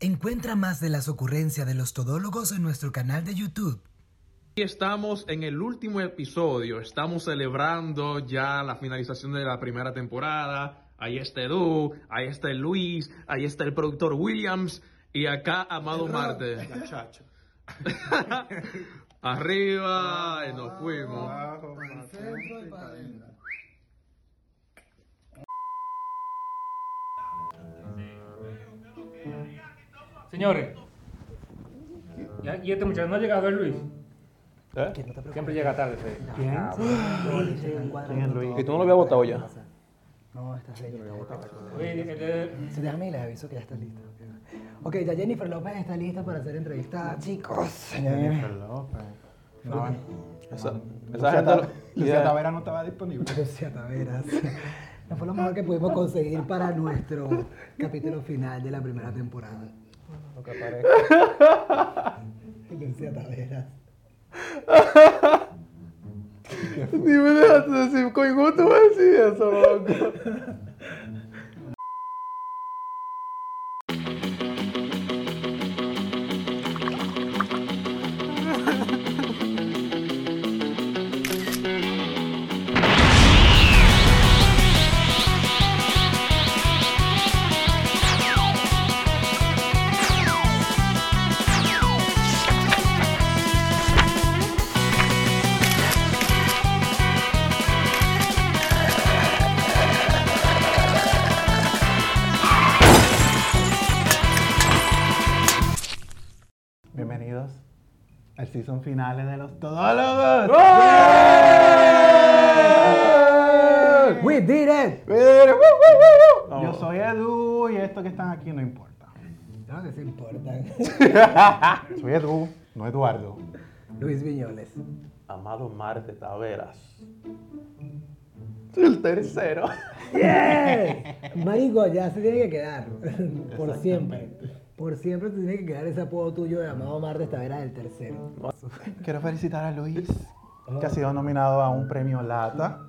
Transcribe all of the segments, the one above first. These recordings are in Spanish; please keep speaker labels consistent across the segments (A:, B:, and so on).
A: Encuentra más de las ocurrencias de los todólogos en nuestro canal de YouTube.
B: Y estamos en el último episodio, estamos celebrando ya la finalización de la primera temporada. Ahí está Edu, ahí está Luis, ahí está el productor Williams y acá Amado Marte. Arriba y nos fuimos.
C: Señores, ya- y este muchacho no ha llegado, ¿eh, Luis.
B: ¿Eh?
C: Siempre llega tarde. sí.
D: ¿Quién? ¿Quién es Luis?
B: ¿Y tú no lo habías votado ya?
D: No, estás listo.
C: Oye,
D: Sí, Déjame y les aviso que ya está lista. Ok, ya Jennifer López está lista para ser entrevistada, chicos.
E: Jennifer López. No,
B: Esa, esa
E: Lucía,
B: gente...
E: Lucía
B: Yeah.
E: Tavera no estaba disponible.
D: Lucía Taveras. No fue lo mejor que pudimos conseguir para nuestro capítulo final de la primera temporada.
E: Lo que parece.
D: Lucía Taveras.
B: Ni me dejaste decir, con gusto me decís eso, loco.
D: it.
E: Yo soy Edu y esto que están aquí no importa.
D: No, que se importa.
E: Soy Edu, no Eduardo.
D: Luis Viñoles.
B: Amado Marte Taveras. El tercero.
D: ¡Yeah! Marico, ya se tiene que quedar. Por siempre. Por siempre te tiene que quedar ese apodo tuyo de Amado Marte Taveras del tercero.
E: Quiero felicitar a Luis, que ha sido nominado a un premio Lata.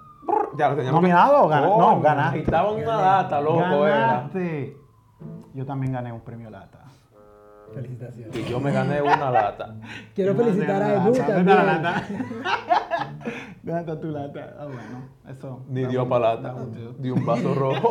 B: Ya lo teníamos.
E: ¿Nominado o gana- no, ganaste.
B: Estaba en una lata, loco, era.
E: Ganaste. Yo también gané un premio Lata.
D: Felicitaciones.
B: Y yo me gané una lata.
D: Quiero felicitar a
E: Edu
D: también.
E: ¿Dónde está tu lata? Ah, bueno, eso.
B: Ni dio para lata. Dio un vaso rojo.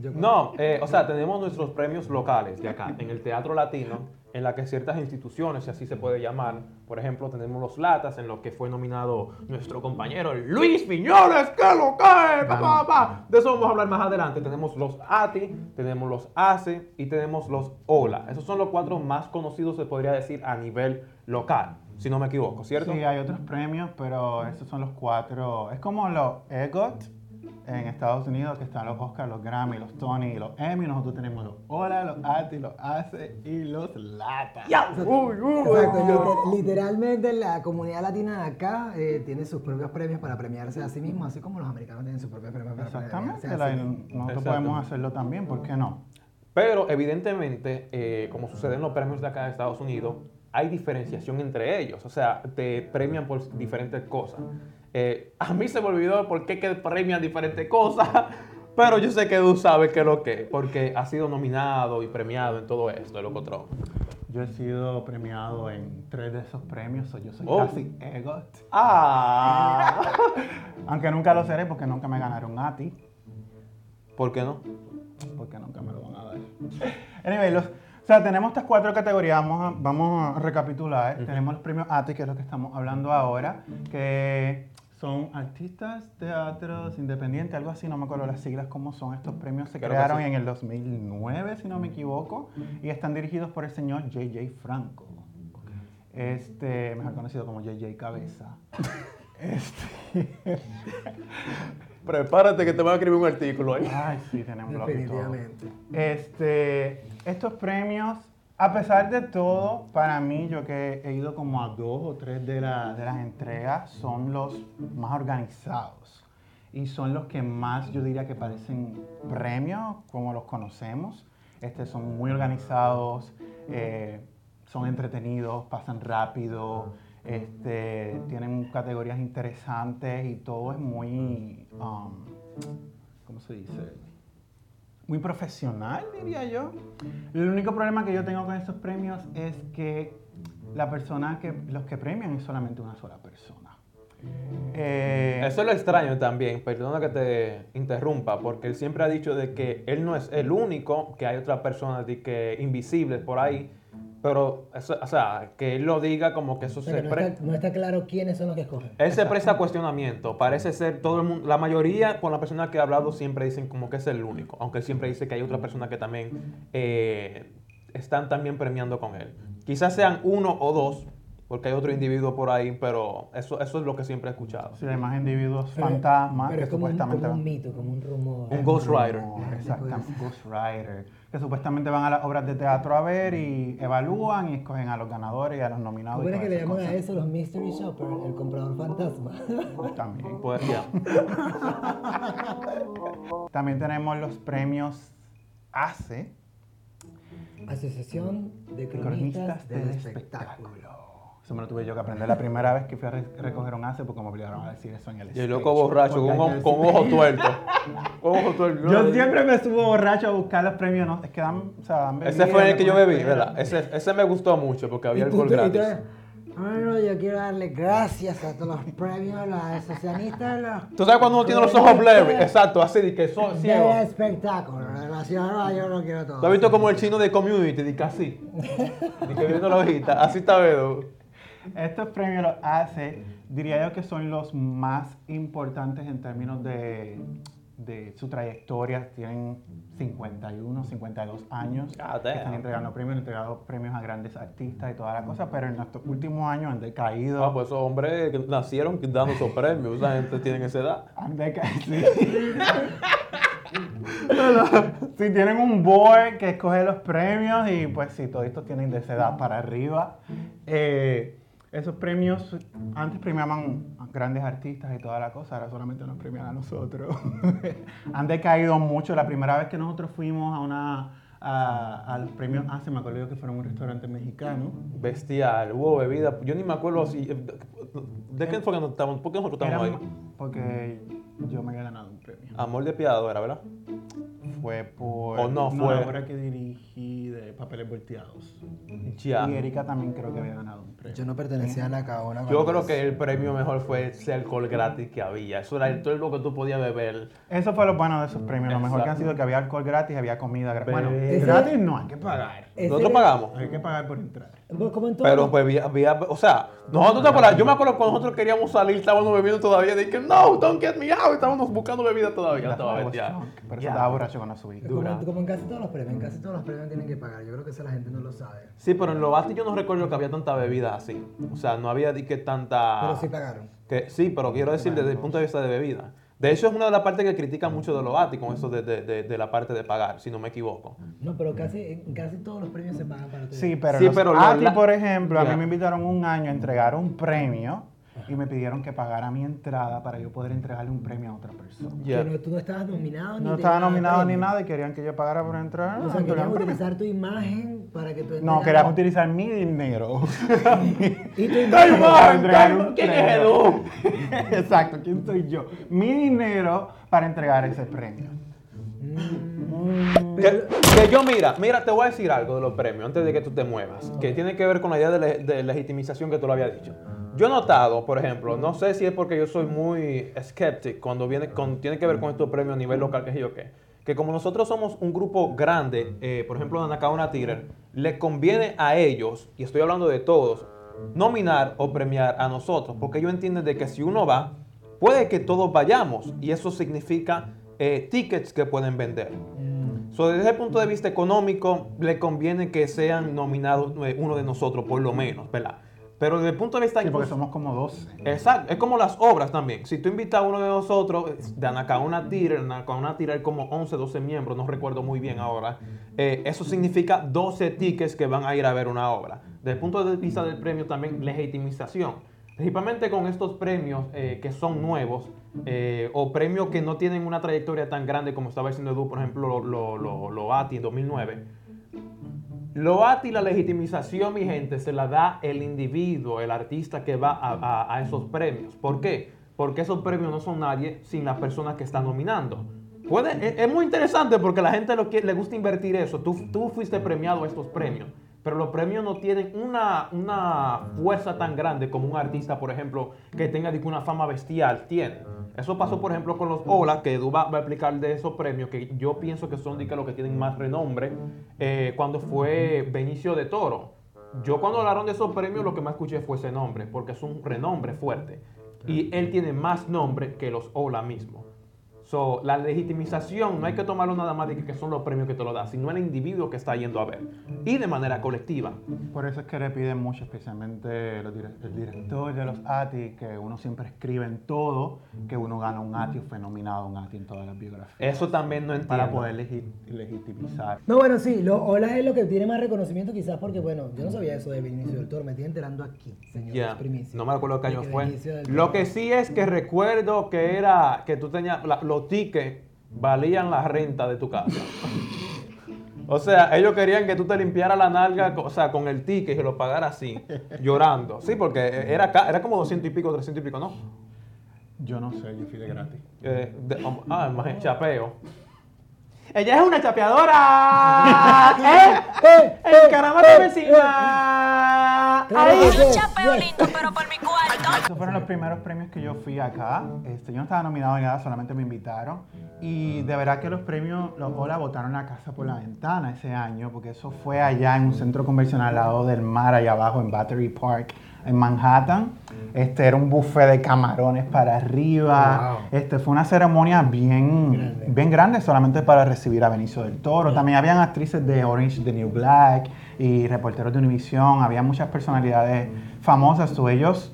D: Yo-
B: No, eh, o sea, tenemos nuestros premios locales de acá, en el Teatro Latino, en la que ciertas instituciones, si así se puede llamar, por ejemplo, tenemos los Latas, en los que fue nominado nuestro compañero Luis Piñones, que lo cae, pa, pa, pa. De eso vamos a hablar más adelante. Tenemos los ATI, tenemos los ACE y tenemos los OLA. Esos son los cuatro más conocidos, se podría decir, a nivel local, si no me equivoco, ¿cierto?
E: Sí, hay otros premios, pero estos son los cuatro. Es como los EGOT en Estados Unidos, que están los Oscars, los Grammy, los Tony y los Emmy. Nosotros tenemos los OLA, los ATI, los ACE y los LATA.
B: Uy, uy,
D: Exacto,
B: uy.
D: liter- literalmente la comunidad latina de acá eh, tiene sus propios premios para premiarse a sí mismos, así como los americanos tienen sus propios premios para
E: Exactamente.
D: premiarse a
E: la-
D: sí mismos.
E: nosotros
B: Exacto.
E: podemos hacerlo también, ¿por qué no?
B: Pero evidentemente, eh, como sucede en los premios de acá de Estados Unidos, hay diferenciación entre ellos. O sea, te premian por diferentes cosas. Eh, a mí se me olvidó por qué que premian diferentes cosas, pero yo sé que tú sabes qué es lo que, porque ha sido nominado y premiado en todo esto, el Locotrón.
E: Yo he sido premiado en tres de esos premios, so yo soy
B: Oh.
E: casi EGOT.
B: ¡Ah!
E: Aunque nunca lo seré porque nunca me ganaron ATI,
B: ¿Por qué no?
E: porque nunca me lo van a dar. Anyway, los, o sea, tenemos estas cuatro categorías, vamos a, vamos a recapitular. Tenemos los premios ATI, que es lo que estamos hablando ahora, que son artistas, teatros, independientes, algo así, no me acuerdo las siglas cómo son. Estos premios se
B: Creo
E: crearon
B: sí.
E: en el 2009, si no me equivoco, y están dirigidos por el señor J.J. Franco, este, mejor conocido como J.J. Cabeza. Este,
B: Prepárate que te van a escribir un artículo ahí.
E: ay, sí, tenemos.
D: Definitivamente.
E: Este, estos premios, a pesar de todo, para mí, yo que he ido como a dos o tres de, de las entregas, son los más organizados. Y son los que más, yo diría que parecen premios, como los conocemos. Este, son muy organizados, eh, son entretenidos, pasan rápido, este, tienen categorías interesantes y todo es muy, um, ¿cómo se dice? Muy profesional, diría yo. El único problema que yo tengo con estos premios es que la persona que los que premian es solamente una sola persona. Eh,
B: Eso es lo extraño también, perdona que te interrumpa, porque él siempre ha dicho de que él no es el único, que hay otras personas que invisibles por ahí, pero, eso- o sea, que él lo diga como que eso se
D: no,
B: pre-
D: está, no está claro quiénes son los que escogen.
B: Él se presta cuestionamiento. Parece ser todo el mundo. La mayoría, con la persona que ha hablado, siempre dicen como que es el único. Aunque él siempre dice que hay otras personas que también eh, están también premiando con él. Quizás sean uno o dos, porque hay otro individuo por ahí, pero eso, eso es lo que siempre he escuchado.
E: sí, hay más individuos
D: Pero-
E: fantasmas
D: pero
E: que
D: es como un,
E: supuestamente
D: como un mito, como un rumor.
B: Un Ghost Rider.
E: No, exactamente, Ghost Rider. Que supuestamente van a las obras de teatro a ver y evalúan y escogen a los ganadores y a los nominados.
D: ¿Cómo era que le llaman a eso los mystery shopper? El comprador fantasma.
E: También.
B: Pues, ya.
E: También tenemos los premios ACE,
D: Asociación de
E: cronistas
D: cronistas
E: del
D: del
E: espectáculo.
D: espectáculo.
E: Eso me lo tuve yo que aprender la primera vez que fui a re- recoger un ACE porque me obligaron a decir eso en el
B: Y el loco borracho, con,
E: que
B: con
E: decir-
B: ojo tuerto. Con ojo tuerto.
E: Yo siempre me subo borracho a buscar los premios, ¿no? Es que dan, o sea, dan
B: Ese fue el que yo bebí. ¿verdad? Ese, ese me gustó mucho porque había alcohol gratis.
D: Bueno, yo quiero darle gracias a todos los premios, a los asociacionistas, los
B: ¿Tú sabes cuando uno tiene los ojos blurry? Exacto, así de que son ciegos.
D: espectáculo. En la ciudad de Nueva York lo quiero todo.
B: ¿Tú has visto como el chino de community? Dice así. Dice que viendo la hojita. Así está Bedo.
E: Estos premios los hace, diría yo que son los más importantes en términos de, de su trayectoria. Tienen 51, 52 años.
B: God
E: que están entregando premios, han entregado premios a grandes artistas y toda la cosa, pero en estos últimos años han decaído.
B: Ah, pues esos hombres que nacieron dando esos premios. Esa gente tiene esa edad.
E: Han decaído. Si tienen un board que escoge los premios y pues sí, todos estos tienen de esa edad para arriba. Eh, esos premios antes premiaban a grandes artistas y toda la cosa, ahora solamente nos premian a nosotros. Han decaído mucho. La primera vez que nosotros fuimos a una a, a los premios hace, me acuerdo que fueron un restaurante mexicano.
B: Bestial. Hubo bebida. Yo ni me acuerdo si. ¿De qué fue que nosotros estábamos ahí?
E: porque yo me había ganado un premio.
B: Amor de piado era, ¿verdad?
E: Fue por
B: ¿O no fue?
E: la obra que dirigí de Papeles Volteados.
B: Ya.
E: Y Erika también creo que había ganado un premio.
D: Yo no pertenecía a Nacaona.
B: Yo creo que el premio mejor fue ese alcohol gratis que había. Eso era todo lo que tú podías beber.
E: Eso fue lo bueno de esos premios. Lo mejor que han sido que había alcohol gratis, había comida gratis. Bueno,
B: Ese-
E: gratis no, hay que pagar.
B: Nosotros pagamos.
E: Hay que pagar por entrar.
D: Como en todo.
B: Pero pues había, había- o sea, nosotros te acuerdas, yo me acuerdo cuando nosotros queríamos salir, estábamos bebiendo todavía, que no, don't get me out, estábamos buscando bebida todavía, estaba
E: eso
B: Ya.
E: estaba borracho subí.
D: como,
B: dura.
D: como en casi todos los premios, en casi todos los premios tienen que pagar. Yo creo que eso la gente no lo sabe.
B: Sí, pero en Lovati yo no recuerdo que había tanta bebida así. O sea, no había di que tanta...
D: Pero sí pagaron.
B: que, sí, pero quiero decir desde el punto de vista de bebida. De hecho, es una de las partes que critican mucho de Lovati con eso de, de- de- de la parte de pagar, si no me equivoco.
D: No, pero casi, casi todos los premios se pagan para todo.
E: Sí, pero,
B: Sí,
E: los
B: pero
E: ATI,
B: la-
E: por ejemplo, a mí me invitaron un año a entregar un premio y me pidieron que pagara mi entrada para yo poder entregarle un premio a otra persona.
B: Ya.
D: Que no- tú no estabas nominado ni
E: No estaba nominado ni
D: premio.
E: nada y querían que yo pagara por entrar.
D: O sea, querían utilizar tu imagen para que tú
E: No, querían utilizar mi dinero.
D: Y tu
B: ¡Ay,
D: imagen.
B: ¿Quién es. Edu?
E: Exacto, ¿quién soy yo? Mi dinero para entregar ese premio.
D: Mm,
B: Que,
D: pero-
B: que yo, mira, mira, te voy a decir algo de los premios antes de que tú te muevas, que tiene que ver con la idea de, le- de legitimización que tú lo habías dicho. Yo he notado, por ejemplo, no sé si es porque yo soy muy skeptic cuando viene tiene que ver con estos premios a nivel local, que sé yo qué, que como nosotros somos un grupo grande, eh, por ejemplo, de Anacaona Tigre, le conviene a ellos, y estoy hablando de todos, nominar o premiar a nosotros, porque ellos entienden de que si uno va, puede que todos vayamos, y eso significa eh, tickets que pueden vender. So, desde el punto de vista económico, le conviene que sean nominados eh, uno de nosotros, por lo menos, ¿verdad? Pero desde el punto de vista...
E: Sí, porque somos como 12.
B: Exacto, es como las obras también. Si tú invitas a uno de nosotros, de Anacauna Tira, Anacauna Tira hay como 11, 12 miembros, no recuerdo muy bien ahora, eh, eso significa 12 tickets que van a ir a ver una obra. Desde el punto de vista del premio también, legitimización. Principalmente con estos premios eh, que son nuevos eh, o premios que no tienen una trayectoria tan grande como estaba diciendo Edu, por ejemplo, lo, lo, lo, lo ATI en 2009. Lo ATI, la legitimización, mi gente, se la da el individuo, el artista que va a, esos premios. ¿Por qué? Porque esos premios no son nadie sin las personas que están nominando. Puede, es, es muy interesante porque la gente lo que, le gusta invertir eso. Tú, tú fuiste premiado a estos premios, pero los premios no tienen una, una fuerza tan grande como un artista, por ejemplo, que tenga una fama bestial tiene. Eso pasó, por ejemplo, con los Ola, que Edu va, va a explicar de esos premios, que yo pienso que son los que tienen más renombre, eh, cuando fue Benicio de Toro. Yo cuando hablaron de esos premios lo que más escuché fue ese nombre, porque es un renombre fuerte. Y él tiene más nombre que los Ola mismos. So, la legitimización no hay que tomarlo nada más de que, son los premios que te lo dan, sino el individuo que está yendo a ver. Y de manera colectiva.
E: Por eso es que le piden mucho, especialmente los dire- el director de los ATI, que uno siempre escribe en todo, que uno gana un ATI o fue nominado a un ATI en todas las biografías.
B: Eso también no entiendo.
E: Para poder legi- legitimizar.
D: No, bueno, sí, lo, Ola es lo que tiene más reconocimiento quizás porque, bueno, yo no sabía eso de Benicio del Toro, me estoy enterando aquí, señor.
B: Ya,
D: primicia.
B: no me acuerdo qué año fue. Lo que sí es que recuerdo que era que tú tenías la- los tickets valían la renta de tu casa. O sea, ellos querían que tú te limpiaras la nalga, o sea, con el ticket y se lo pagaras así, llorando. Sí, porque era, era como 200 y pico, 300 y pico, ¿no?
E: Yo no sé, yo fui de gratis.
B: Eh, de- um, ah, imagínate, chapeo. Ella es una chapeadora. ¡Eh!
D: ¡Eh! ¡Eh!
B: ¡Encarámate
D: ¡Eh!
B: encima!
D: Claro
B: ¡Ahí!
D: que
F: Yo
D: sí,
F: chapeo lindo, pero por mi cuarto.
E: Esos fueron los primeros premios que yo fui acá. Este, yo no estaba nominado ni nada, solamente me invitaron. Y de verdad que los premios, los Ola botaron la casa por la ventana ese año, porque eso fue allá en un centro convencional al lado del mar, allá abajo en Battery Park, en Manhattan. Este era un buffet de camarones para arriba.
D: Wow.
E: Este fue una ceremonia bien
D: Grande.
E: bien grande solamente para recibir a Benicio del Toro. También habían actrices de Orange the New Black y reporteros de Univision. Había muchas personalidades famosas. So, ellos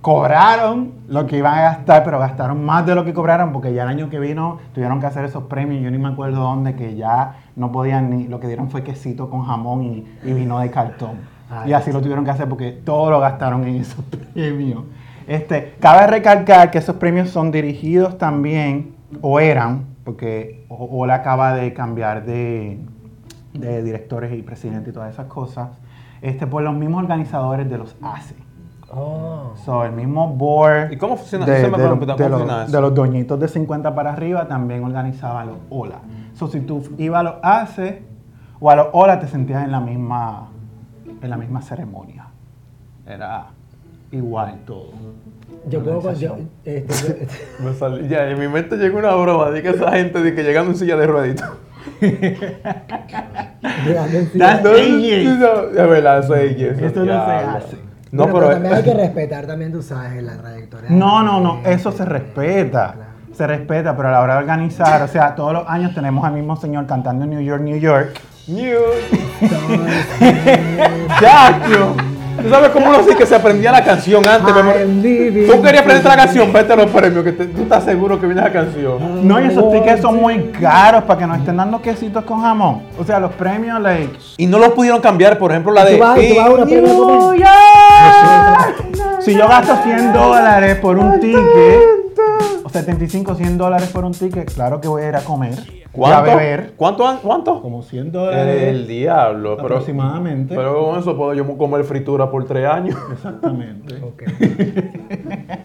E: cobraron lo que iban a gastar, pero gastaron más de lo que cobraron porque ya el año que vino tuvieron que hacer esos premios. Yo ni me acuerdo dónde, que ya no podían ni. Lo que dieron fue quesito con jamón y, y vino de cartón.
D: Ay,
E: y así lo tuvieron que hacer porque todo lo gastaron en esos premios. Este, cabe recalcar que esos premios son dirigidos también, o eran, porque Ola acaba de cambiar de, de directores y presidente y todas esas cosas, este, por los mismos organizadores de los ACE.
D: Oh.
E: So, el mismo board
B: ¿Y cómo funciona?
E: de, los- de
B: ¿cómo
E: los-
B: funciona eso?
E: de los doñitos de 50 para arriba también organizaban los OLA. So, si tú ibas a los ACE o a los OLA te sentías en la misma, en la misma ceremonia. Era igual todo.
D: Yo puedo. Yo, este, yo-
B: Me salió- ya, en mi mente llegó una broma de que esa gente de que llegando en silla de
E: AJ.
B: no, Es verdad, eso es
E: Esto no se hace.
B: No,
D: Bueno,
B: pero,
D: también hay que respetar también, tú sabes, la trayectoria.
E: No, no, no,
D: de-
E: eso se respeta.
D: Claro.
E: Se respeta, pero a la hora de organizar, o sea, todos los años tenemos al mismo señor cantando en New York, New York.
B: New.
D: Entonces,
B: Chacho. ¿Tú sabes cómo uno sí que se aprendía la canción antes? Tú querías aprender la canción, vete a los premios, que te- tú estás seguro que viene esa canción.
E: No, y esos tickets son muy caros para que nos estén dando quesitos con jamón. O sea, los premios, like.
B: Y no los pudieron cambiar, por ejemplo, la de.
D: Tú vas- tú vas a una premio a
B: New
D: comer.
B: York.
E: Si yo gasto 100 dólares por un ticket, 75, 100 dólares por un ticket, claro que voy a ir a comer. Y a
B: ¿Cuánto?
E: beber.
B: ¿Cuánto? han- ¿Cuánto?
E: Como 100
B: El
E: dólares.
B: diablo, pero,
E: Aproximadamente.
B: pero con eso puedo yo comer fritura por tres años.
E: Exactamente.
D: Ok.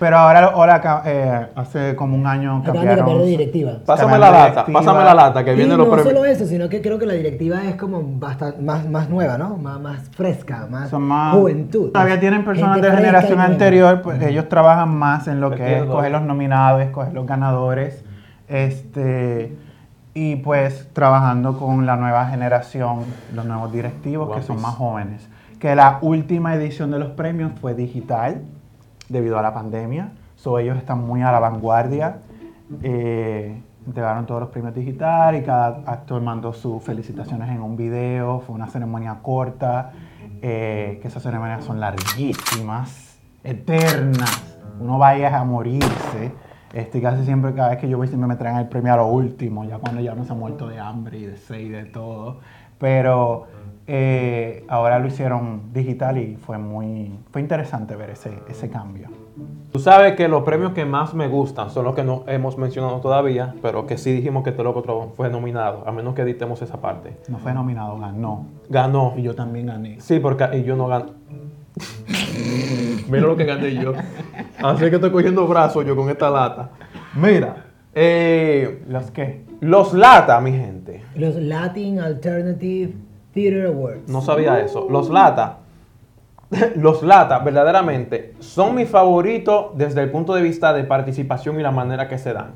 E: Pero ahora, ahora eh, hace como un año
D: Acaban
E: cambiaron.
D: cambiar de directiva.
B: Pásame la lata, pásame la lata, que
D: Y
B: vienen
D: no
B: los premios.
D: solo eso, sino que creo que la directiva es como bastante más, más nueva, ¿no? Más, más fresca, más,
E: Son más
D: juventud.
E: Todavía tienen personas
D: Gente
E: de generación anterior, pues ellos trabajan más en lo que es escoger los nominados, escoger los ganadores, este y pues trabajando con la nueva generación, los nuevos directivos
B: One
E: que son más jóvenes. Que la última edición de los premios fue digital debido a la pandemia, so ellos están muy a la vanguardia. Eh, entregaron todos los premios digital y cada actor mandó sus felicitaciones en un video. Fue una ceremonia corta, eh, que esas ceremonias son larguísimas, eternas. Uno vaya a morirse. Este, casi siempre, cada vez que yo voy, siempre me traen el premio a lo último, ya cuando ya no se ha muerto de hambre y de sed y de todo. Pero eh, ahora lo hicieron digital y fue muy fue interesante ver ese, ese cambio.
B: Tú sabes que los premios que más me gustan son los que no hemos mencionado todavía, pero que sí dijimos que Te Loco Otro fue nominado, a menos que editemos esa parte.
E: No fue nominado, ganó.
B: Ganó.
E: Y yo también gané.
B: Sí, porque y yo no gané. Mira lo que gané yo. Así que estoy cogiendo brazos yo con esta lata. Mira, Eh,
E: ¿Los qué?
B: los LATA, mi gente.
D: Los Latin Alternative
B: No sabía eso. Los LATA, los LATA verdaderamente son mis favoritos desde el punto de vista de participación y la manera que se dan.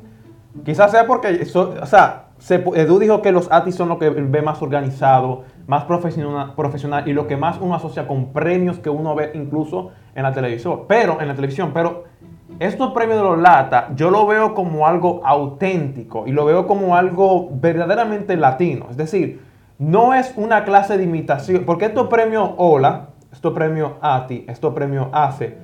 B: Quizás sea porque, o sea, se Edu dijo que los ATI son lo que ve más organizado, más profesional, profesional y lo que más uno asocia con premios que uno ve incluso en la televisión. Pero, en la televisión, pero estos premios de los LATA yo lo veo como algo auténtico y lo veo como algo verdaderamente latino. Es decir, no es una clase de imitación, porque estos premios OLA, estos premios ATI, estos premios ACE,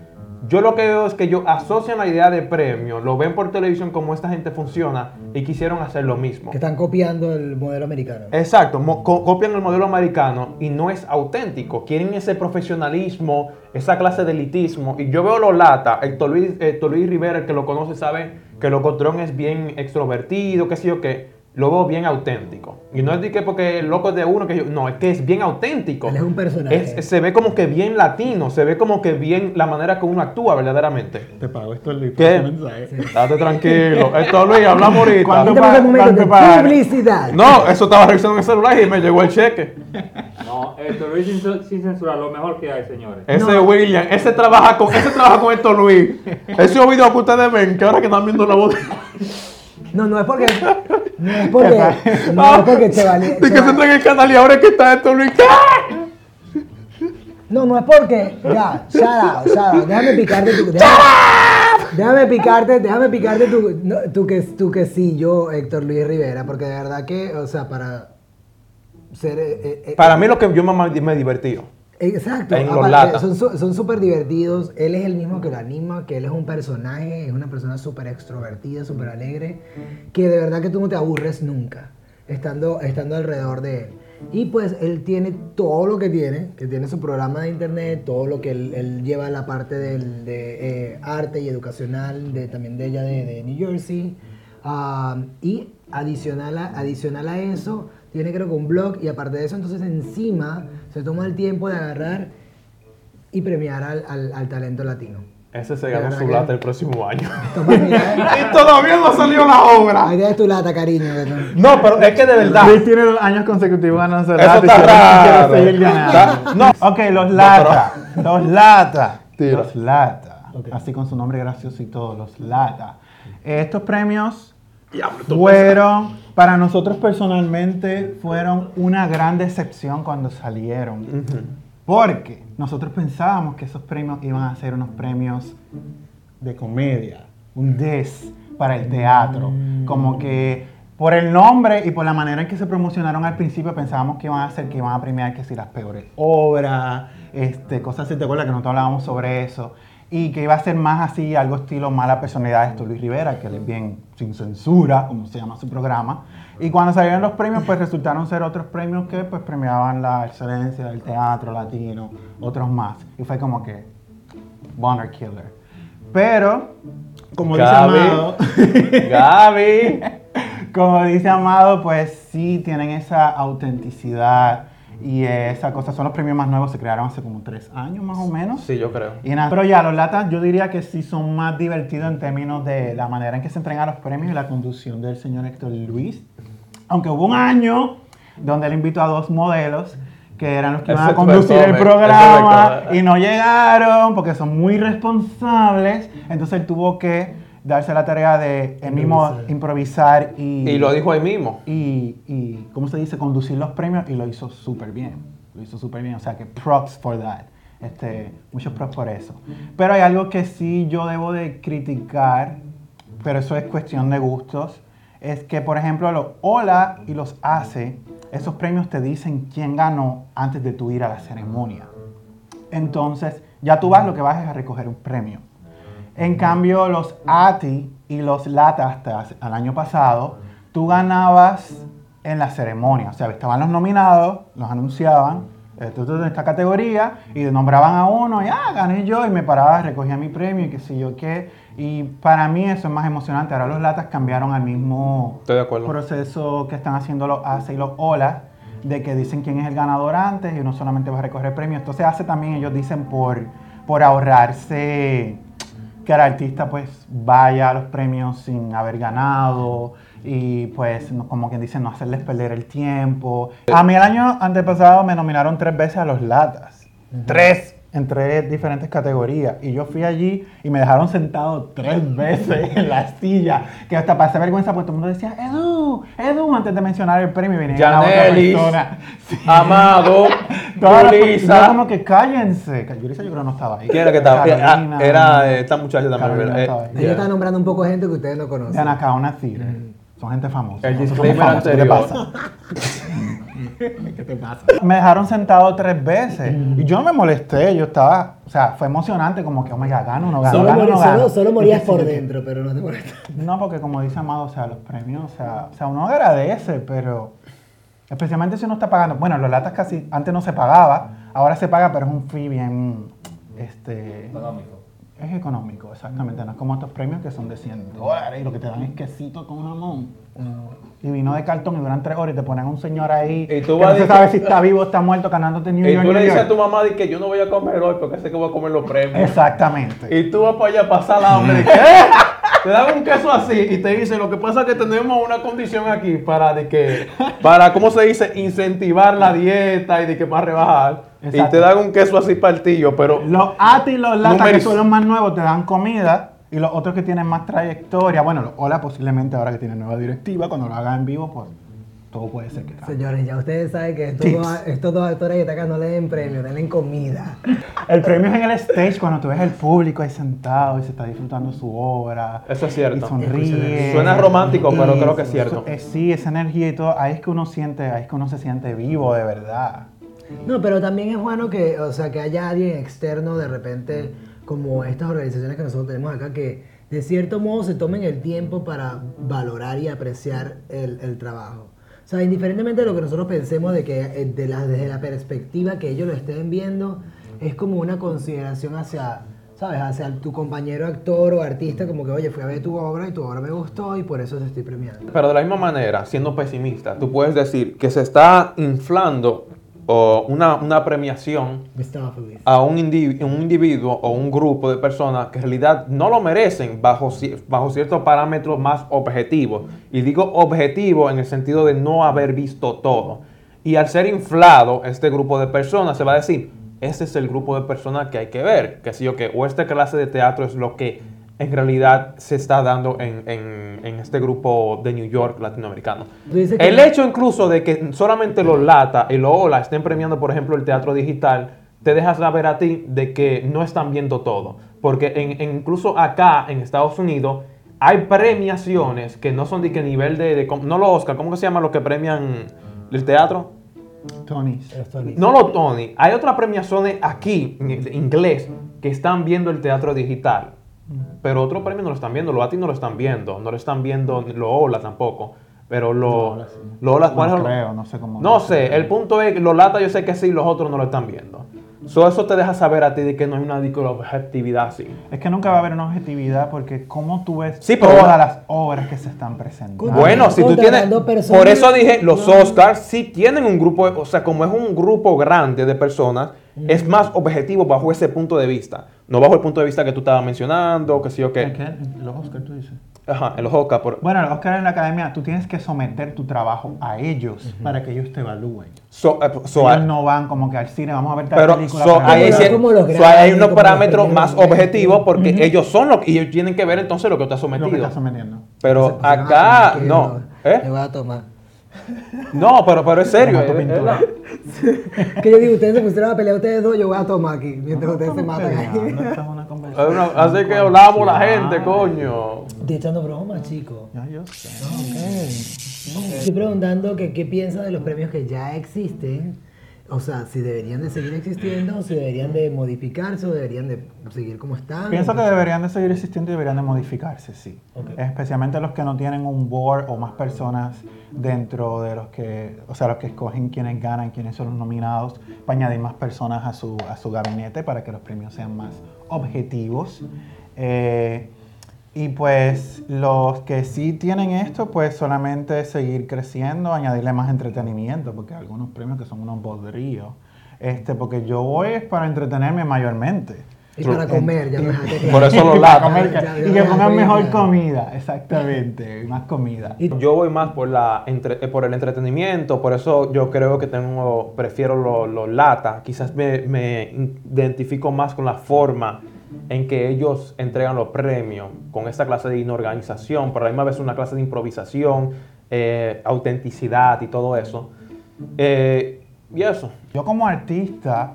B: yo lo que veo es que ellos asocian la idea de premio, lo ven por televisión como esta gente funciona y quisieron hacer lo mismo.
D: Que están copiando el modelo americano.
B: Exacto, co- copian el modelo americano y no es auténtico. Quieren ese profesionalismo, esa clase de elitismo. Y yo veo los lata, Héctor Luis, Héctor Luis Rivera, el que lo conoce, sabe que lo Cotrón es bien extrovertido, qué sé yo qué. Lo veo bien auténtico. Y no es de que porque el loco es de uno, que yo, no, es que es bien auténtico.
D: Él es un personaje.
B: Es- se ve como que bien latino, se ve como que bien la manera que uno actúa verdaderamente.
E: Te pago esto Luis.
B: ¿Qué?
E: mensaje.
B: Date tranquilo. Héctor Luis, hablamos ahorita.
E: ¿Cuándo
D: publicidad.
B: No, eso estaba revisando en el celular y me llegó el cheque.
C: No, esto Luis sin, sin censura, lo mejor que hay, señores.
B: Ese William, ese trabaja con, ese trabaja con Héctor Luis. Ese video que ustedes ven, que ahora que están viendo la voz.
D: No, no es porque. No es porque. No es porque Chevalier.
B: De que se entra en el canal y ahora que está Héctor Luis.
D: No, no es porque. Ya, shout out, shout out. Déjame picarte tu. Déjame, déjame picarte, déjame picarte tu, no, tu, que, tu quesillo, Héctor Luis Rivera, porque de verdad que, o sea, para ser. eh, eh,
B: Para mí lo que yo más me he divertido.
D: Exacto.
B: En
D: aparte,
B: latas.
D: Son súper divertidos. Él es el mismo que lo anima, que él es un personaje, es una persona súper extrovertida, súper alegre, que de verdad que tú no te aburres nunca estando, estando alrededor de él. Y pues él tiene todo lo que tiene, que tiene su programa de internet, todo lo que él, él lleva la parte del, de eh, arte y educacional, de, también de ella de, de New Jersey. Ah, y adicional a, adicional a eso, tiene creo que un blog y aparte de eso, entonces encima se toma el tiempo de agarrar y premiar al, al- al talento latino.
B: Ese se
D: verdad
B: su
D: que-
B: lata el próximo año.
D: Toma, mira,
B: y todavía no salió la obra.
D: ahí tienes tu lata, cariño. que no-
B: No, pero es que de verdad.
E: Luis tiene dos años consecutivos ganándose
B: Eso
E: lata y
B: está
E: quiere-
B: raro.
E: quiere seguir ganando.
B: Está- no.
E: Ok, los lata. Los lata.
B: Tira.
E: Los lata.
D: Ok.
E: Así con su nombre gracioso y todo, los lata. Estos premios fueron, para nosotros personalmente, fueron una gran decepción cuando salieron. Porque nosotros pensábamos que esos premios iban a ser unos premios de comedia, un des para el teatro. Como que por el nombre y por la manera en que se promocionaron al principio pensábamos que iban a ser, que iban a premiar que si las peores obras, este, cosas así, te acuerdas que nosotros hablábamos sobre eso. Y que iba a ser más así, algo estilo mala personalidad de esto Luis Rivera, que él es bien sin censura, como se llama su programa. Y cuando salieron los premios, pues resultaron ser otros premios que pues premiaban la excelencia del teatro latino, otros más. Y fue como que, Bonner Killer. Pero, como dice. Amado,
B: Gaby.
E: como dice Amado, pues sí tienen esa autenticidad y esa cosa. Son los premios más nuevos, se crearon hace como tres años más o menos.
B: Sí, yo creo.
E: Y nada, pero ya, los latas yo diría que sí son más divertidos en términos de la manera en que se entregan los premios y la conducción del señor Héctor Luis. Aunque hubo un año donde él invitó a dos modelos que eran los que iban a conducir el programa y no llegaron porque son muy responsables. Entonces él tuvo que darse la tarea de él mismo improvisar y,
B: Y lo dijo ahí mismo.
E: y, y, ¿cómo se dice? Conducir los premios y lo hizo súper bien. Lo hizo súper bien, o sea que props for that. Este, muchos props por eso. Pero hay algo que sí yo debo de criticar, pero eso es cuestión de gustos, es que por ejemplo los OLA y los ACE, esos premios te dicen quién ganó antes de tú ir a la ceremonia. Entonces, ya tú vas, lo que vas es a recoger un premio. En cambio, los ATI y los LATA hasta al año pasado, tú ganabas en la ceremonia. O sea, estaban los nominados, los anunciaban, tú, en esta categoría, y nombraban a uno, y ah, gané yo, y me paraba, recogía mi premio, y qué sé yo qué. Y para mí eso es más emocionante. Ahora los LATAs cambiaron al mismo proceso que están haciendo los ACE y los OLA, de que dicen quién es el ganador antes y uno solamente va a recoger premios. Entonces hace también, ellos dicen, por, por ahorrarse, que el artista pues vaya a los premios sin haber ganado y pues no- como quien dice no hacerles perder el tiempo. A mí el año antepasado me nominaron tres veces a los Latas. Tres en tres diferentes categorías. Y yo fui allí y me dejaron sentado tres veces en la silla. Que hasta pasé vergüenza porque todo el mundo decía, Edu, Edu, antes de mencionar el premio venía otra persona. Sí.
B: Amado, Yulisa.
E: yo como que cállense. Yulisa yo creo no estaba ahí.
B: ¿Quién era que estaba?
E: Carolina.
B: Ah, era eh, esta muchacha también.
E: Carolina
B: eh,
E: estaba ahí.
D: Ella está nombrando un poco de gente que ustedes no conocen.
E: De Anacaona Theater. Son gente famosa.
B: El disclaimer
E: famosos.
B: anterior.
E: ¿Qué te pasa? ¿Qué te pasa? Me dejaron sentado tres veces y yo no me molesté, yo estaba, o sea, fue emocionante como que, oh my God, gano o no gano,
D: Solo,
E: gano no
D: solo-
E: gano.
D: solo morías
E: que
D: por
E: que-
D: dentro, pero no te molestas.
E: No, porque como dice Amado, o sea, los premios, o sea, o sea, uno agradece, pero especialmente si uno está pagando. Bueno, los latas casi antes no se pagaba, ahora se paga, pero es un fee bien, este,
C: Económico.
E: es económico, exactamente. No es como estos premios que son de 100 dólares y lo que te dan es quesito con jamón. Y vino de cartón y duran tres horas y te ponen a un señor ahí
B: Y tú
E: que
B: vas
E: no se sabe si está vivo o está muerto ganándote New
B: Y
E: York,
B: tú le dices a tu mamá de que yo no voy a comer hoy porque sé que voy a comer los premios.
E: Exactamente.
B: Y tú vas para allá a pasar la hambre. ¿Qué? Te dan un queso así y te dicen, lo que pasa es que tenemos una condición aquí para de que, para, ¿cómo se dice? Incentivar la dieta y de que más rebajar. Y te dan un queso así partillo, pero
E: Los ATI y los LATA, que son los más nuevos, te dan comida. Y los otros que tienen más trayectoria, bueno, los OLA posiblemente ahora que tienen nueva directiva, cuando lo hagan en vivo, pues todo puede ser que cambie.
D: Señores, ya ustedes saben que estos, dos, estos dos actores que están acá no le den premio, denle comida.
E: El premio es en el stage, cuando tú ves el público ahí sentado y se está disfrutando su obra.
B: Eso es cierto.
E: Y sonríe.
B: Suena romántico, pero creo que es
E: Eso-
B: cierto.
E: eh, sí, esa energía y todo, ahí es que uno siente, ahí es que uno se siente vivo de verdad.
D: No, pero también es bueno que, o sea, que haya alguien externo de repente, como estas organizaciones que nosotros tenemos acá, que de cierto modo se tomen el tiempo para valorar y apreciar el, el trabajo. Sea, indiferentemente de lo que nosotros pensemos de que eh, de la- desde la perspectiva que ellos lo estén viendo, es como una consideración hacia, ¿sabes? Hacia tu compañero actor o artista, como que, oye, fui a ver tu obra y tu obra me gustó y por eso te estoy premiando.
B: Pero de la misma manera, siendo pesimista, tú puedes decir que se está inflando o una, una premiación a un, indi- un individuo o un grupo de personas que en realidad no lo merecen bajo, bajo ciertos parámetros más objetivos. Y digo objetivo en el sentido de no haber visto todo. Y al ser inflado este grupo de personas, se va a decir, ese es el grupo de personas que hay que ver, que sí o que, o esta clase de teatro es lo que en realidad se está dando en, en- en este grupo de New York latinoamericano. El hecho incluso de que solamente los Lata y los Ola estén premiando, por ejemplo, el teatro digital, te deja saber a ti de que no están viendo todo. Porque en- incluso acá en Estados Unidos hay premiaciones que no son de que nivel de, de- no los Oscar, ¿cómo que se llama los que premian el teatro?
E: Tony.
B: No los Tony. Hay otras premiaciones aquí, en inglés, que están viendo el teatro digital. Pero otros premios no lo están viendo. Los ATI no lo están viendo. No lo están viendo los OLA tampoco. Pero los
E: Ola sí.
B: los Ola,
E: No creo, no sé cómo-
B: No sé. El punto es que los LATA yo sé que sí, los otros no lo están viendo. So, eso te deja saber a ti de que no hay una objetividad así.
E: Es que nunca va a haber una objetividad porque como tú ves
B: Sí, pero-
E: todas las obras que se están presentando.
B: Bueno, si tú tienes. Por eso dije, los
D: No.
B: Oscars sí tienen un grupo, o sea, como es un grupo grande de personas, es más objetivo bajo ese punto de vista. No bajo el punto de vista que tú estabas mencionando, que sí o
E: ¿En
B: qué.
E: qué? Los Oscars, tú dices.
B: Ajá, en los Oscars. por-
E: Bueno, los Oscars en la academia, tú tienes que someter tu trabajo a ellos para que ellos te evalúen.
B: So, eh, so,
E: ellos
B: hay-
E: no van como que al cine, vamos a ver tal
B: pero
E: película.
B: so, sí-
D: Grammy,
B: hay unos parámetros más objetivos porque ellos son los y ellos tienen que ver entonces lo que tú has
E: lo que
B: sometido.
E: estás sometiendo.
B: Pero
D: a
B: acá,
D: tomar,
B: no. ¿Eh?
D: Voy a tomar.
B: No, pero, pero es serio.
E: Tu
B: es-
E: pintura.
D: Que yo digo, ustedes se pusieron a pelear ustedes dos, yo voy a tomar aquí, mientras ustedes se matan.
E: Peleando, es una conversación.
B: una- así que hablamos la gente, coño.
D: Estoy echando bromas, chicos.
E: Ya yo sé.
D: Estoy preguntando que qué piensa de los premios que ya existen. O sea, si deberían de seguir existiendo, o si deberían de modificarse, o deberían de seguir como están.
E: Pienso que deberían de seguir existiendo y deberían de modificarse, sí.
D: Ok.
E: Especialmente los que no tienen un board o más personas dentro de los que, o sea, los que escogen quiénes ganan, quiénes son los nominados, para añadir más personas a su, a su gabinete para que los premios sean más objetivos. Eh, y pues los que sí tienen esto, pues solamente seguir creciendo, añadirle más entretenimiento, porque hay algunos premios que son unos bodríos. Este, porque yo voy es para entretenerme mayormente.
D: Y para comer, ya me.
B: Por eso los latas.
E: y
D: me
E: que pongan mejor comida, exactamente, más comida.
B: Yo voy más por, la, entre- eh, por el entretenimiento, por eso yo creo que tengo, prefiero los los lata. Quizás me, me identifico más con la forma en que ellos entregan los premios, con esta clase de inorganización, pero a la misma vez una clase de improvisación, eh, autenticidad y todo eso. Eh, y eso.
E: Yo como artista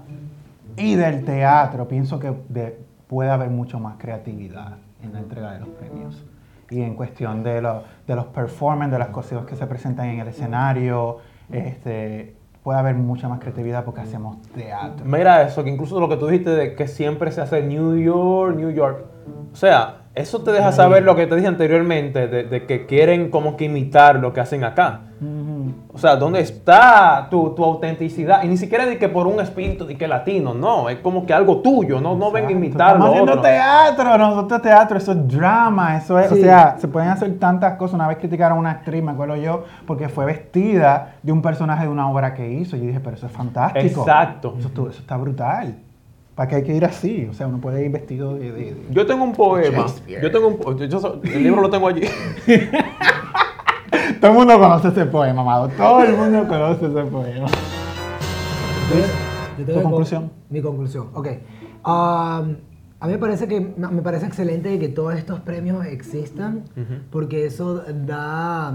E: y del teatro pienso que de- puede haber mucho más creatividad en la entrega de los premios. Y en cuestión de, lo- de los performances, de las cosas que se presentan en el escenario, este, puede haber mucha más creatividad porque hacemos teatro.
B: Mira eso, que incluso lo que tú dijiste de que siempre se hace New York, New York. O sea, eso te deja saber lo que te dije anteriormente, de, de que quieren como que imitar lo que hacen acá. O sea, ¿dónde está tu, tu autenticidad? Y ni siquiera de que por un espíritu de que latino, no, es como que algo tuyo, no, no venga a imitar
E: Estamos haciendo
B: otro.
E: teatro, nosotros teatro, eso es drama, eso es, o sea, se pueden hacer tantas cosas. Una vez criticaron a una actriz, me acuerdo yo, porque fue vestida de un personaje de una obra que hizo. Y yo dije, pero eso es fantástico.
B: Exacto.
E: Eso, eso está brutal. ¿Para qué hay que ir así? O sea, uno puede ir vestido de... de- de-
B: Yo tengo un poema, yo tengo un yo- el libro lo tengo allí.
E: Todo el mundo conoce ese poema, amado. Todo el mundo conoce ese poema.
D: Yo
E: ¿Tu conclusión?
D: Mi conclusión, ok. Um, a mí me parece, que, me parece excelente que todos estos premios existan, porque eso da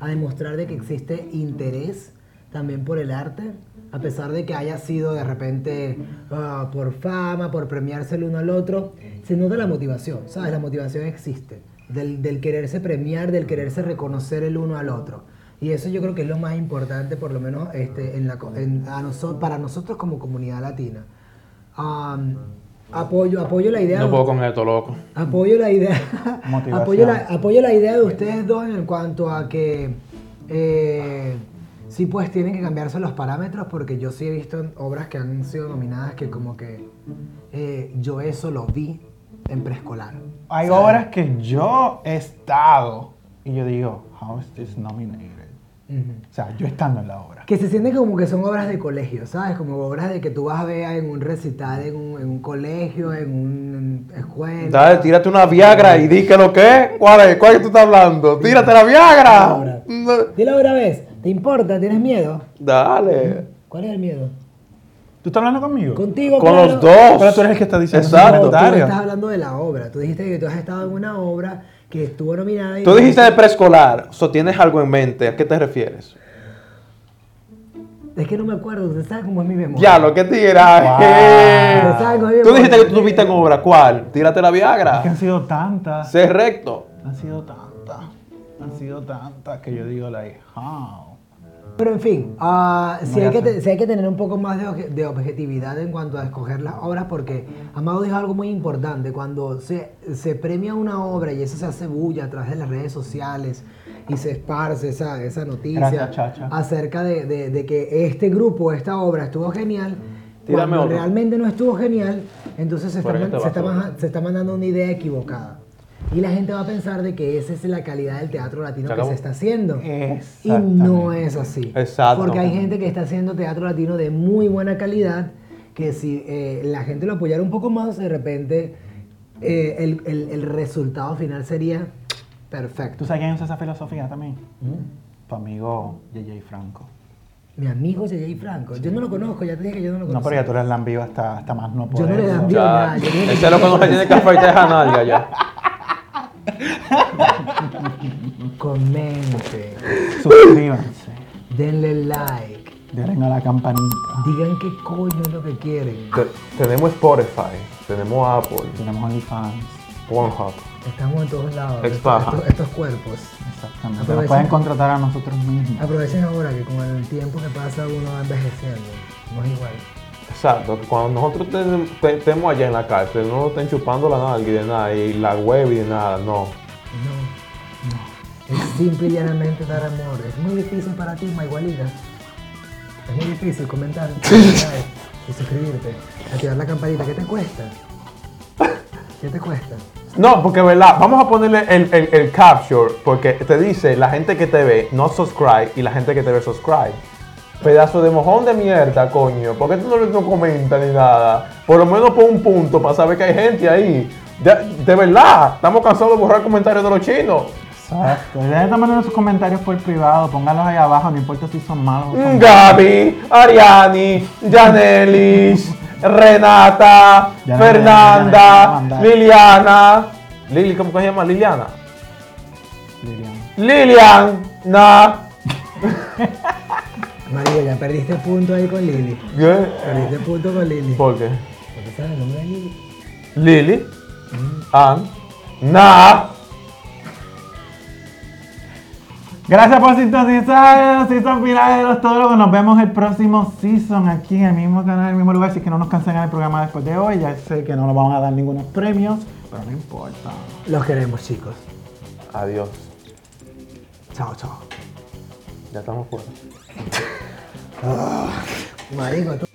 D: a demostrar de que existe interés también por el arte, a pesar de que haya sido de repente ah, por fama, por premiarse el uno al otro, se nota la motivación, ¿sabes? La motivación existe, del, del quererse premiar, del quererse reconocer el uno al otro. Y eso yo creo que es lo más importante, por lo menos este, en la, en- a noso- para nosotros como comunidad latina. Am, apoyo, apoyo la idea
B: No puedo con esto, loco.
D: Apoyo la idea.
E: Motivación.
D: apoyo, la, apoyo la idea de ustedes dos en cuanto a que eh, sí pues tienen que cambiarse los parámetros porque yo sí he visto obras que han sido nominadas que como que eh, yo eso lo vi en preescolar.
E: Hay
D: ¿sabes?
E: obras que yo he estado y yo digo, how is this nominated?
D: Ujú.
E: O sea, yo estando en la obra.
D: Que se siente como que son obras de colegio, ¿sabes? Como obras de que tú vas a ver en un recital, en un, en un colegio, en una escuela.
B: Dale, tírate una Viagra y di que lo que es. ¿Cuál es? ¿Cuál es que tú estás hablando? ¡Tírate la
D: Ahora.
B: Viagra!
D: Dile otra vez, ¿te importa? ¿Tienes miedo?
B: Dale.
D: ¿Cuál es el miedo?
E: ¿Tú estás hablando conmigo?
D: Contigo,
B: Con
D: claro.
B: los dos.
E: Pero tú eres el que está diciendo
B: Exacto.
D: No, tú estás hablando de la obra. Tú dijiste que tú has estado en una obra que estuvo nominada y...
B: Tú dijiste de preescolar, o tienes algo en mente, ¿a qué te refieres?
D: Es que no me acuerdo, usted sabe cómo es mi memoria.
B: Ya, lo que tiraje.
D: Wow.
B: Tú dijiste que tú tuviste en obra, ¿cuál? Tírate la
E: Es que
B: Viagra.
E: han sido tantas.
B: Sé recto.
E: Han sido tantas. Han sido tantas que yo digo, like, how?
D: Pero en fin, sí,
E: No,
D: hay que hay tener un poco más de, obje- de objetividad en cuanto a escoger las obras porque Amado dijo algo muy importante. Cuando se, se premia una obra y eso se hace bulla a través de las redes sociales y se esparce esa, esa noticia
E: Gracias,
D: acerca de, de- de que este grupo, esta obra estuvo genial,
B: Tírame
D: cuando
B: otro.
D: realmente no estuvo genial, entonces se está, se, está se está mandando una idea equivocada. Y la gente va a pensar de que esa es la calidad del teatro latino que se está haciendo. Y no es así.
B: Exacto.
D: Porque hay gente que está haciendo teatro latino de muy buena calidad, que si eh, la gente lo apoyara un poco más, de repente eh, el, el- el resultado final sería perfecto.
E: ¿Tú sabes quién usa esa filosofía también? Tu amigo J.J. Franco.
D: Mi amigo J.J. Franco, yo no lo conozco, ya te dije que yo no lo
E: No,
D: conozco.
E: pero ya tú eres lambido hasta, hasta más no
D: Yo no
E: poder.
D: le dan
E: ¿no?
D: Dios,
B: Ya.
D: nada, yo
B: Ese es lo que no se tiene que afeitar esa nalga ya.
D: Comente,
E: Suscríbanse.
D: denle like,
E: Denle a la campanita.
D: digan qué coño es lo que quieren.
B: Te- tenemos Spotify, tenemos Apple,
E: Tenemos OnlyFans.
B: Pornhub.
D: Estamos en todos lados,
B: Expaja.
D: estos, estos cuerpos.
E: Exactamente.
D: Aprovechen.
E: Nos pueden contratar a nosotros mismos.
D: Aprovechen ahora que con el tiempo que pasa uno va envejeciendo, no es igual.
B: Exacto, que cuando nosotros ten- te- estemos allá en la cárcel, no nos estén chupando la nalga y de nada, y la web y de nada, no.
D: No, no. Es simple y llanamente dar amor. Es muy difícil para ti, Maigualita. Es muy difícil comentar y suscribirte, activar la campanita. ¿Qué te cuesta? ¿Qué te cuesta?
B: No, porque verdad, vamos a ponerle el, el, el capture, porque te dice la gente que te ve no subscribe y la gente que te ve subscribe. Pedazo de mojón de mierda, coño. ¿Por qué tú no no comentas ni nada? Por lo menos pon un punto para saber que hay gente ahí. De, de verdad, estamos cansados de borrar comentarios de los chinos.
E: Exacto. Dejen de mandar sus comentarios por privado, pónganlos ahí abajo, no importa si son malos son buenos.
B: Gaby, Ariani, Janelis, Renata,
E: Ya
B: Fernanda,
E: ya ya.
B: Liliana. Lili, ¿cómo que se llama? Liliana.
E: Lilian.
B: Liliana.
D: Marico, ya perdiste punto ahí con Lili.
B: ¿Qué?
D: Perdiste punto con Lili.
B: ¿Por qué?
D: ¿Por qué sabes el nombre de Lili?
B: Lili, An, Na.
E: Gracias por sintonizar el season final de los todólogos. Nos vemos el próximo season aquí en el mismo canal, en el mismo lugar. Es que no nos cancelan el programa después de hoy, ya sé que no nos vamos a dar ningunos premios, pero no importa.
D: Los queremos, chicos.
B: Adiós.
D: Chao, chao.
B: Ya estamos fuera.
D: Marico, tú.